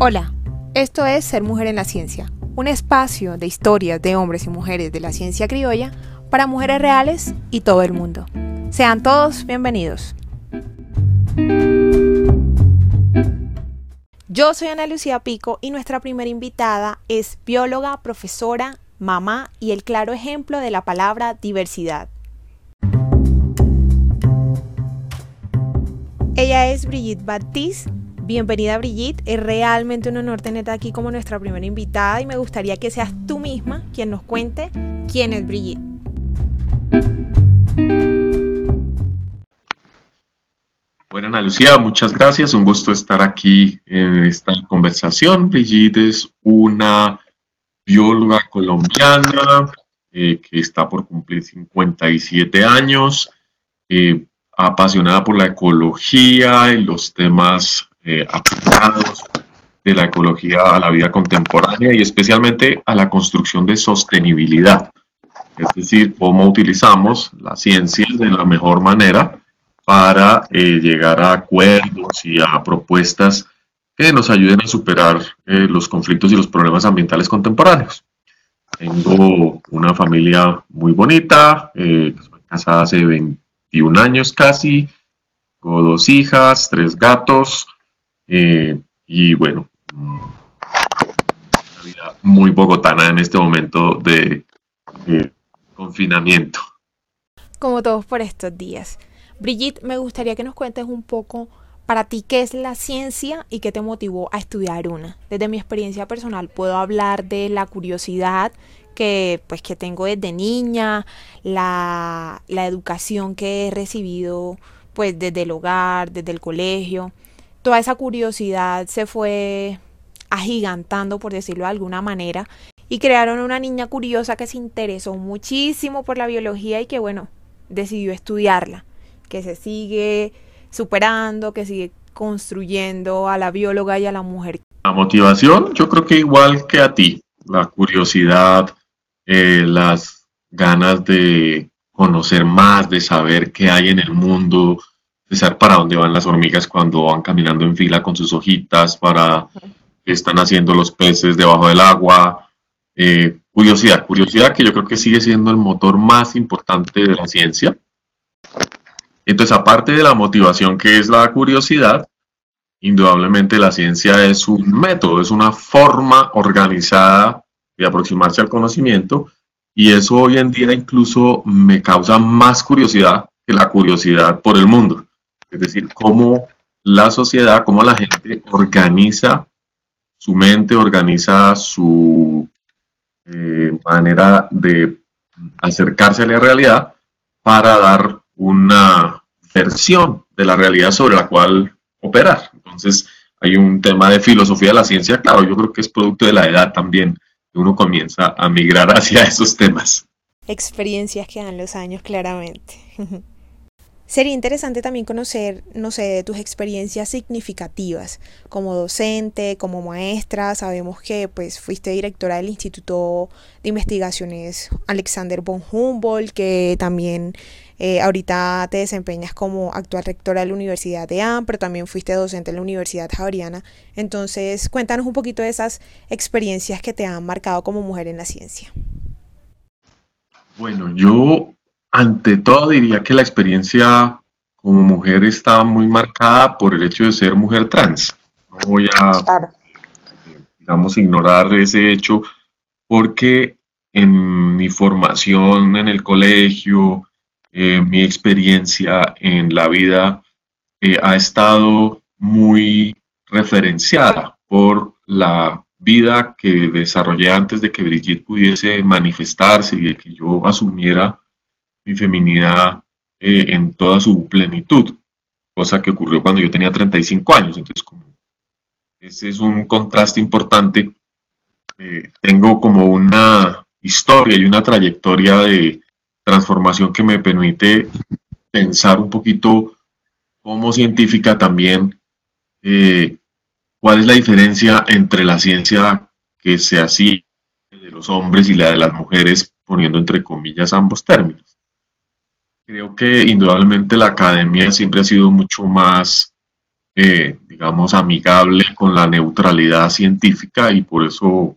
Hola, esto es Ser Mujer en la Ciencia, un espacio de historias de hombres y mujeres de la ciencia criolla para mujeres reales y todo el mundo. Sean todos bienvenidos. Yo soy Ana Lucía Pico y nuestra primera invitada es bióloga, profesora, mamá y el claro ejemplo de la palabra diversidad. Ella es Brigitte Baptiste Bienvenida Brigitte, es realmente un honor tenerte aquí como nuestra primera invitada y me gustaría que seas tú misma quien nos cuente quién es Brigitte. Bueno, Ana Lucía, muchas gracias. Un gusto estar aquí en esta conversación. Brigitte es una bióloga colombiana eh, que está por cumplir 57 años, eh, apasionada por la ecología y los temas eh, aplicados de la ecología a la vida contemporánea y especialmente a la construcción de sostenibilidad. Es decir, cómo utilizamos la ciencia de la mejor manera para eh, llegar a acuerdos y a propuestas que nos ayuden a superar eh, los conflictos y los problemas ambientales contemporáneos. Tengo una familia muy bonita, eh, casada hace 21 años casi, tengo dos hijas, tres gatos, eh, y bueno, una vida muy bogotana en este momento de confinamiento. Como todos por estos días. Brigitte, me gustaría que nos cuentes un poco para ti qué es la ciencia y qué te motivó a estudiar una. Desde mi experiencia personal puedo hablar de la curiosidad que pues que tengo desde niña, la, la educación que he recibido pues desde el hogar, desde el colegio toda esa curiosidad se fue agigantando, por decirlo de alguna manera, y crearon una niña curiosa que se interesó muchísimo por la biología y que, bueno, decidió estudiarla, que se sigue superando, que sigue construyendo a la bióloga y a la mujer. La motivación, yo creo que igual que a ti, la curiosidad, eh, las ganas de conocer más, de saber qué hay en el mundo, saber para dónde van las hormigas cuando van caminando en fila con sus hojitas, para qué están haciendo los peces debajo del agua. Eh, curiosidad, curiosidad que yo creo que sigue siendo el motor más importante de la ciencia. Entonces, aparte de la motivación que es la curiosidad, indudablemente la ciencia es un método, es una forma organizada de aproximarse al conocimiento y eso hoy en día incluso me causa más curiosidad que la curiosidad por el mundo es decir, cómo la sociedad, cómo la gente organiza su mente, organiza su eh, manera de acercarse a la realidad para dar una versión de la realidad sobre la cual operar. Entonces, hay un tema de filosofía de la ciencia, claro, yo creo que es producto de la edad también, que uno comienza a migrar hacia esos temas. Experiencias que dan los años, claramente. Sería interesante también conocer, no sé, tus experiencias significativas como docente, como maestra. Sabemos que pues fuiste directora del Instituto de Investigaciones Alexander von Humboldt, que también eh, ahorita te desempeñas como actual rectora de la Universidad de AM, pero también fuiste docente en la Universidad Javeriana. Entonces, cuéntanos un poquito de esas experiencias que te han marcado como mujer en la ciencia. Bueno, yo ante todo diría que la experiencia como mujer está muy marcada por el hecho de ser mujer trans. No voy a, digamos, ignorar ese hecho porque en mi formación en el colegio, eh, mi experiencia en la vida eh, ha estado muy referenciada por la vida que desarrollé antes de que Brigitte pudiese manifestarse y de que yo asumiera mi feminidad eh, en toda su plenitud, cosa que ocurrió cuando yo tenía 35 años. Entonces, como ese es un contraste importante. Eh, tengo como una historia y una trayectoria de transformación que me permite pensar un poquito como científica también eh, cuál es la diferencia entre la ciencia que se hacía de los hombres y la de las mujeres, poniendo entre comillas ambos términos. Creo que indudablemente la academia siempre ha sido mucho más eh, digamos, amigable con la neutralidad científica y por eso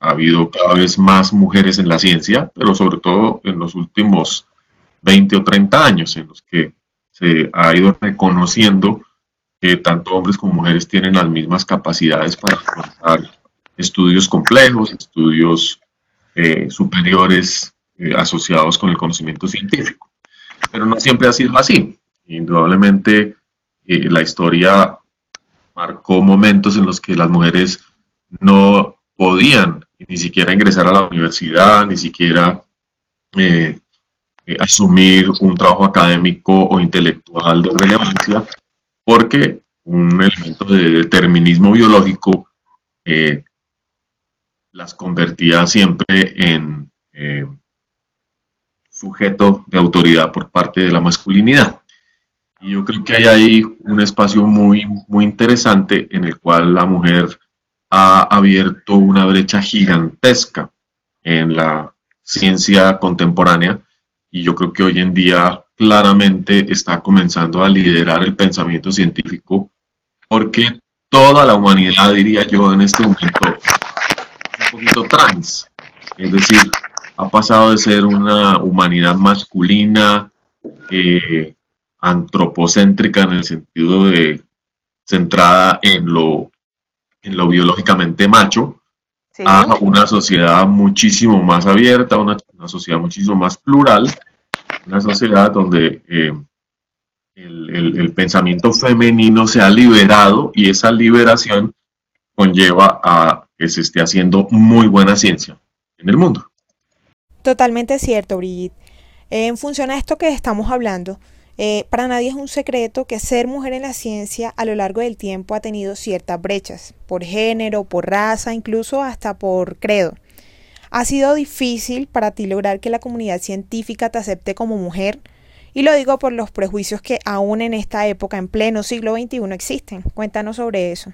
ha habido cada vez más mujeres en la ciencia, pero sobre todo en los últimos 20 o 30 años en los que se ha ido reconociendo que tanto hombres como mujeres tienen las mismas capacidades para estudios complejos, estudios eh, superiores eh, asociados con el conocimiento científico. Pero no siempre ha sido así. Indudablemente eh, la historia marcó momentos en los que las mujeres no podían ni siquiera ingresar a la universidad, ni siquiera asumir un trabajo académico o intelectual de relevancia, porque un elemento de determinismo biológico las convertía siempre en eh, sujeto de autoridad por parte de la masculinidad. Y yo creo que hay ahí un espacio muy, muy interesante en el cual la mujer ha abierto una brecha gigantesca en la ciencia contemporánea y yo creo que hoy en día claramente está comenzando a liderar el pensamiento científico porque toda la humanidad, diría yo, en este momento poquito trans, es decir, ha pasado de ser una humanidad masculina, eh, antropocéntrica en el sentido de centrada en lo, en lo biológicamente macho, a una sociedad muchísimo más abierta, una, sociedad muchísimo más plural, una sociedad donde eh, el, el, pensamiento femenino se ha liberado y esa liberación conlleva a que se esté haciendo muy buena ciencia en el mundo. Totalmente cierto, Brigitte. En función a esto que estamos hablando, eh, para nadie es un secreto que ser mujer en la ciencia a lo largo del tiempo ha tenido ciertas brechas, por género, por raza, incluso hasta por credo. ¿Ha sido difícil para ti lograr que la comunidad científica te acepte como mujer? Y lo digo por los prejuicios que aún en esta época, en pleno siglo XXI, existen. Cuéntanos sobre eso.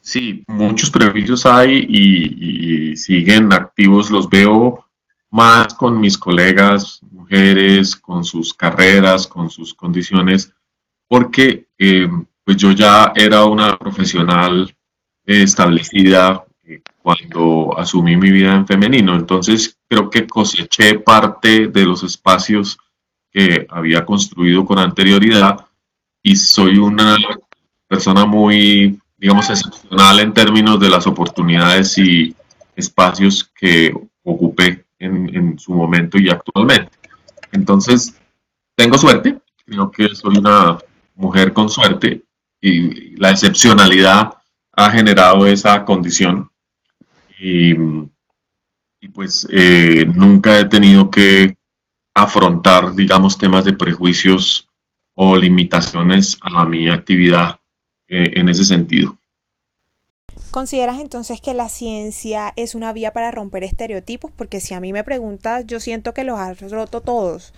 Sí, muchos prejuicios hay y, siguen activos. Los veo más con mis colegas mujeres, con sus carreras, con sus condiciones, porque eh, pues yo ya era una profesional establecida eh, cuando asumí mi vida en femenino. Entonces creo que coseché parte de los espacios que había construido con anterioridad y soy una persona muy digamos, excepcional en términos de las oportunidades y espacios que ocupé en, su momento y actualmente. Entonces, tengo suerte, creo que soy una mujer con suerte y la excepcionalidad ha generado esa condición y, pues eh, nunca he tenido que afrontar, digamos, temas de prejuicios o limitaciones a mi actividad eh, en ese sentido. ¿Consideras entonces que la ciencia es una vía para romper estereotipos? Porque si a mí me preguntas, yo siento que los has roto todos.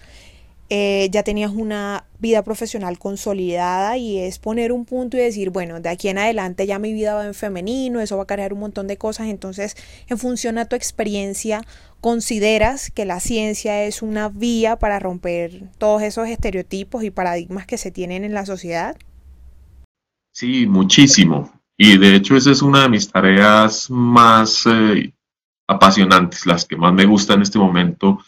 Eh, ya tenías una vida profesional consolidada y es poner un punto y decir, bueno, de aquí en adelante ya mi vida va en femenino, eso va a cargar un montón de cosas. Entonces, en función a tu experiencia, ¿consideras que la ciencia es una vía para romper todos esos estereotipos y paradigmas que se tienen en la sociedad? Sí, muchísimo. Y de hecho esa es una de mis tareas más eh, apasionantes, las que más me gusta en este momento,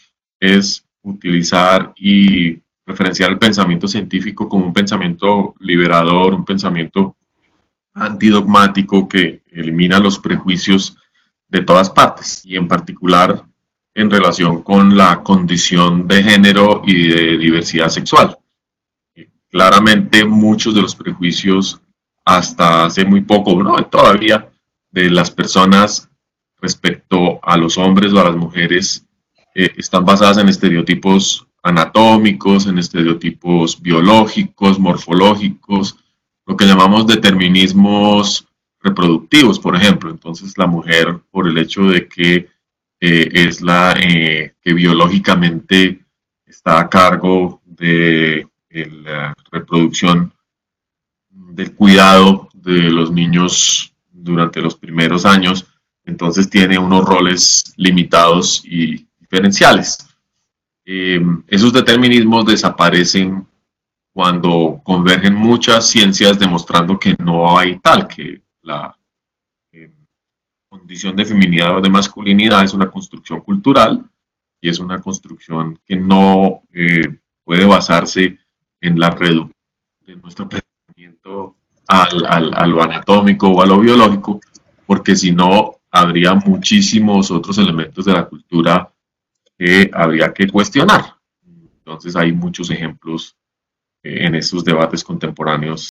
es utilizar y referenciar el pensamiento científico como un pensamiento liberador, un pensamiento antidogmático que elimina los prejuicios de todas partes y en particular en relación con la condición de género y de diversidad sexual. Claramente muchos de los prejuicios hasta hace muy poco, ¿no? Todavía de las personas respecto a los hombres o a las mujeres eh, están basadas en estereotipos anatómicos, en estereotipos biológicos, morfológicos, lo que llamamos determinismos reproductivos, por ejemplo. Entonces la mujer, por el hecho de que eh, es la eh, que biológicamente está a cargo de la reproducción del cuidado de los niños durante los primeros años, entonces tiene unos roles limitados y diferenciales. Eh, esos determinismos desaparecen cuando convergen muchas ciencias demostrando que no hay tal, que la eh, condición de feminidad o de masculinidad es una construcción cultural y es una construcción que no eh, puede basarse en la reducción de nuestro pensamiento al, a lo anatómico o a lo biológico, porque si no, habría muchísimos otros elementos de la cultura que habría que cuestionar. Entonces hay muchos ejemplos eh, en estos debates contemporáneos.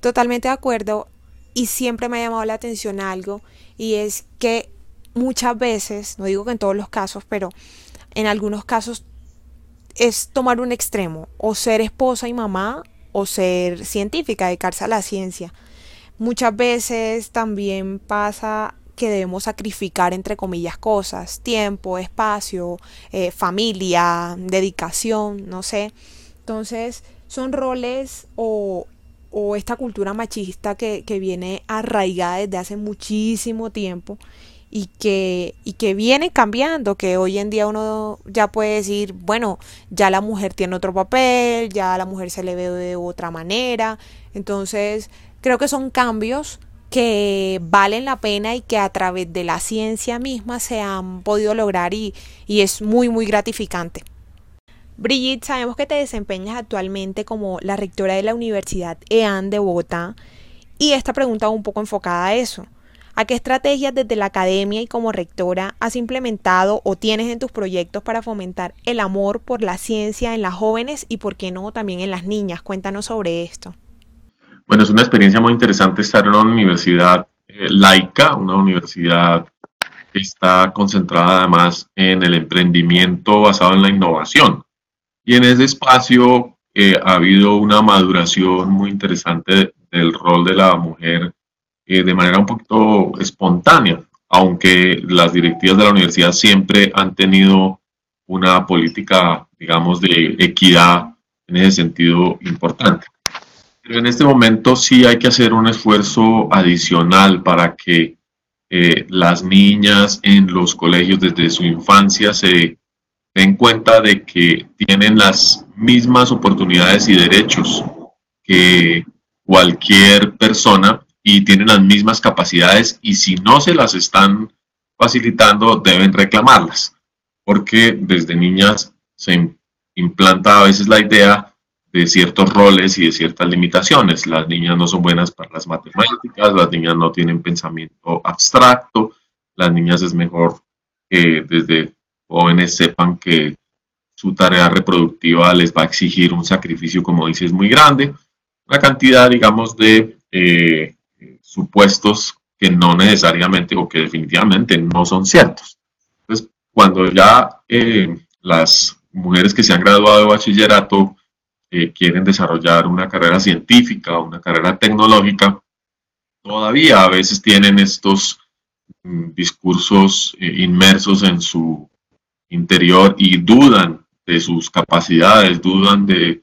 Totalmente de acuerdo y siempre me ha llamado la atención algo y es que muchas veces, no digo que en todos los casos, pero en algunos casos es tomar un extremo, o ser esposa y mamá, o ser científica, dedicarse a la ciencia. Muchas veces también pasa que debemos sacrificar, entre comillas, cosas, tiempo, espacio, eh, familia, dedicación, no sé. Entonces, son roles o, o esta cultura machista que, que viene arraigada desde hace muchísimo tiempo y que, y que viene cambiando, que hoy en día uno ya puede decir, bueno, ya la mujer tiene otro papel, ya la mujer se le ve de otra manera. Entonces, creo que son cambios que valen la pena y que a través de la ciencia misma se han podido lograr y, y es muy, muy gratificante. Brigitte, sabemos que te desempeñas actualmente como la rectora de la Universidad EAN de Bogotá y esta pregunta va un poco enfocada a eso. ¿A qué estrategias desde la academia y como rectora has implementado o tienes en tus proyectos para fomentar el amor por la ciencia en las jóvenes y, por qué no, también en las niñas? Cuéntanos sobre esto. Bueno, es una experiencia muy interesante estar en una universidad eh, laica, una universidad que está concentrada además en el emprendimiento basado en la innovación. Y en ese espacio eh, ha habido una maduración muy interesante del rol de la mujer eh, de manera un poquito espontánea, aunque las directivas de la universidad siempre han tenido una política, digamos, de equidad en ese sentido importante. Pero en este momento sí hay que hacer un esfuerzo adicional para que eh, las niñas en los colegios desde su infancia se den cuenta de que tienen las mismas oportunidades y derechos que cualquier persona y tienen las mismas capacidades y si no se las están facilitando deben reclamarlas, porque desde niñas se implanta a veces la idea de ciertos roles y de ciertas limitaciones. Las niñas no son buenas para las matemáticas, las niñas no tienen pensamiento abstracto, las niñas es mejor que desde jóvenes sepan que su tarea reproductiva les va a exigir un sacrificio, como dices, muy grande, una cantidad, digamos, de eh, supuestos que no necesariamente o que definitivamente no son ciertos. Entonces, cuando ya eh, las mujeres que se han graduado de bachillerato eh, quieren desarrollar una carrera científica, una carrera tecnológica, todavía a veces tienen estos mm, discursos eh, inmersos en su interior y dudan de sus capacidades, dudan de,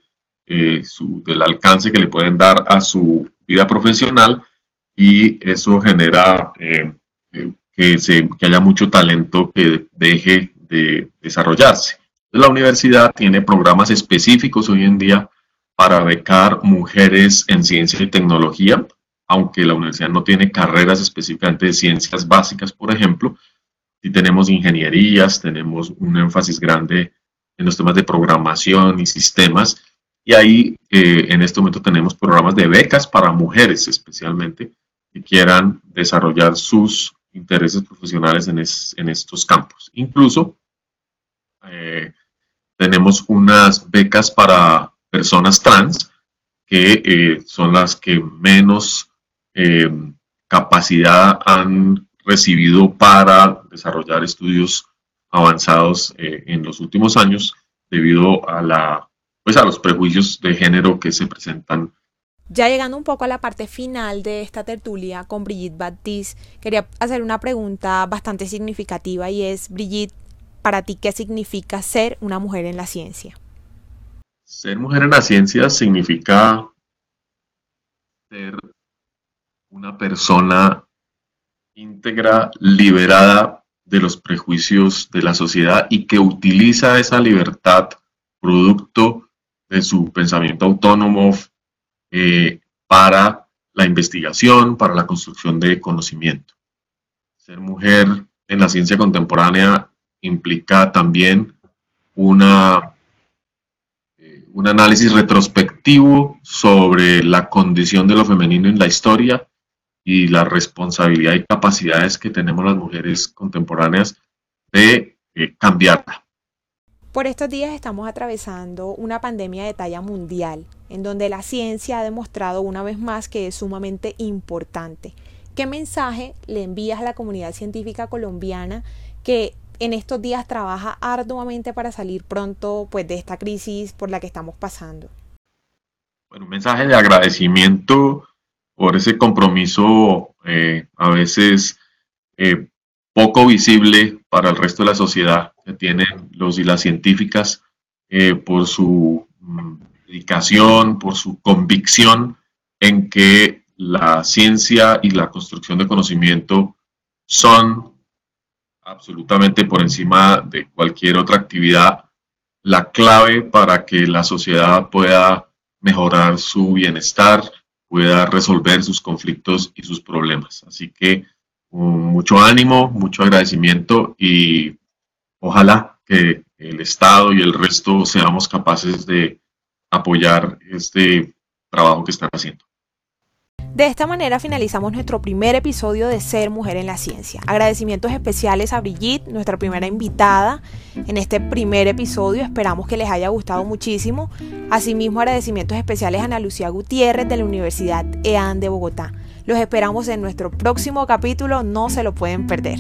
su, del alcance que le pueden dar a su vida profesional y eso genera eh, eh, que, se, que haya mucho talento que deje de desarrollarse. La universidad tiene programas específicos hoy en día para becar mujeres en ciencia y tecnología, aunque la universidad no tiene carreras específicamente de ciencias básicas, por ejemplo, si tenemos ingenierías, tenemos un énfasis grande en los temas de programación y sistemas, y ahí eh, en este momento tenemos programas de becas para mujeres especialmente, que quieran desarrollar sus intereses profesionales en, estos campos. Incluso eh, tenemos unas becas para personas trans que eh, son las que menos eh, capacidad han recibido para desarrollar estudios avanzados en los últimos años debido a la pues a los prejuicios de género que se presentan ya llegando un poco a la parte final de esta tertulia con Brigitte Baptiste, quería hacer una pregunta bastante significativa y es, Brigitte, para ti, ¿qué significa ser una mujer en la ciencia? Ser mujer en la ciencia significa ser una persona íntegra, liberada de los prejuicios de la sociedad y que utiliza esa libertad producto de su pensamiento autónomo eh, para la investigación, para la construcción de conocimiento. Ser mujer en la ciencia contemporánea implica también una, eh, un análisis retrospectivo sobre la condición de lo femenino en la historia y la responsabilidad y capacidades que tenemos las mujeres contemporáneas de eh, cambiarla. Por estos días estamos atravesando una pandemia de talla mundial, en donde la ciencia ha demostrado una vez más que es sumamente importante. ¿Qué mensaje le envías a la comunidad científica colombiana que en estos días trabaja arduamente para salir pronto pues, de esta crisis por la que estamos pasando? Bueno, un mensaje de agradecimiento por ese compromiso eh, a veces eh, poco visible para el resto de la sociedad que tienen los y las científicas eh, por su mm, dedicación, por su convicción en que la ciencia y la construcción de conocimiento son absolutamente por encima de cualquier otra actividad la clave para que la sociedad pueda mejorar su bienestar, pueda resolver sus conflictos y sus problemas. Así que mucho ánimo, mucho agradecimiento y ojalá que el Estado y el resto seamos capaces de apoyar este trabajo que están haciendo. De esta manera finalizamos nuestro primer episodio de Ser Mujer en la Ciencia. Agradecimientos especiales a Brigitte, nuestra primera invitada en este primer episodio. Esperamos que les haya gustado muchísimo. Asimismo, agradecimientos especiales a Ana Lucía Gutiérrez de la Universidad EAN de Bogotá. Los esperamos en nuestro próximo capítulo, no se lo pueden perder.